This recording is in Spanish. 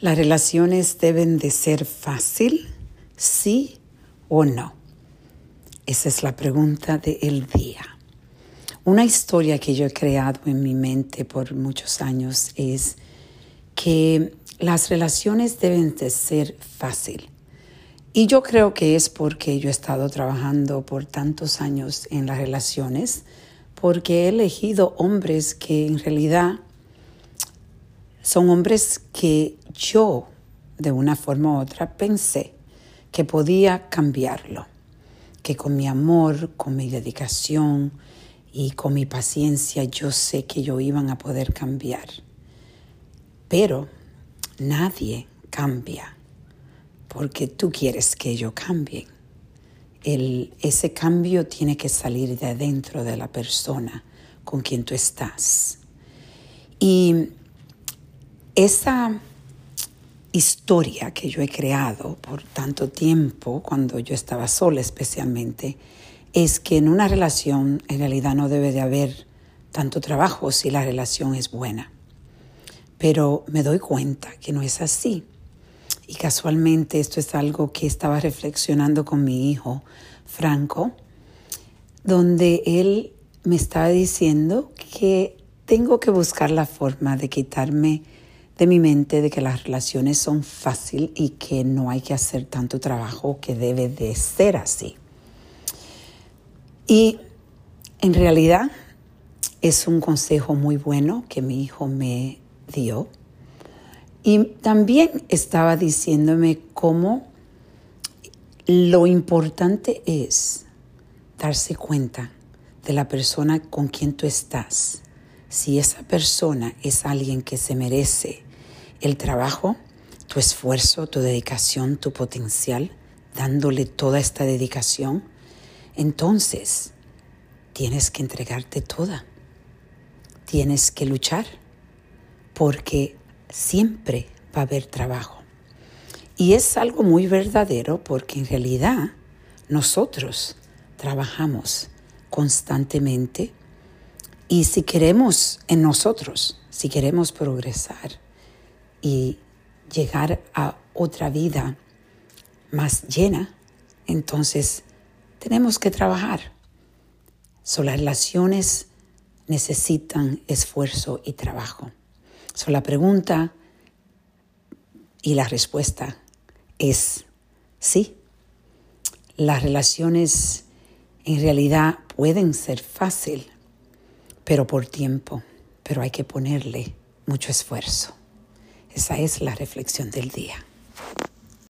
¿Las relaciones deben de ser fácil? ¿Sí o no? Esa es la pregunta del día. Una historia que yo he creado en mi mente por muchos años es que las relaciones deben de ser fácil. Y yo creo que es porque yo he estado trabajando por tantos años en las relaciones, porque he elegido hombres que en realidad son hombres que yo, de una forma u otra, pensé que podía cambiarlo, que con mi amor, con mi dedicación y con mi paciencia yo sé que yo iban a poder cambiar. Pero nadie cambia porque tú quieres que ellos cambien. El, ese cambio tiene que salir de adentro de la persona con quien tú estás. Y esa historia que yo he creado por tanto tiempo, cuando yo estaba sola especialmente, es que en una relación en realidad no debe de haber tanto trabajo si la relación es buena. Pero me doy cuenta que no es así. Y casualmente esto es algo que estaba reflexionando con mi hijo, Franco, donde él me estaba diciendo que tengo que buscar la forma de quitarme de mi mente de que las relaciones son fácil y que no hay que hacer tanto trabajo, que debe de ser así. Y en realidad es un consejo muy bueno que mi hijo me dio. Y también estaba diciéndome cómo lo importante es darse cuenta de la persona con quien tú estás. Si esa persona es alguien que se merece el trabajo, tu esfuerzo, tu dedicación, tu potencial, dándole toda esta dedicación, entonces tienes que entregarte toda. Tienes que luchar porque siempre va a haber trabajo. Y es algo muy verdadero porque en realidad nosotros trabajamos constantemente y si queremos en nosotros, si queremos progresar, y llegar a otra vida más llena, entonces tenemos que trabajar. So, las relaciones necesitan esfuerzo y trabajo. So, la pregunta y la respuesta es sí. Las relaciones en realidad pueden ser fácil, pero por tiempo, pero hay que ponerle mucho esfuerzo. Esa es la reflexión del día.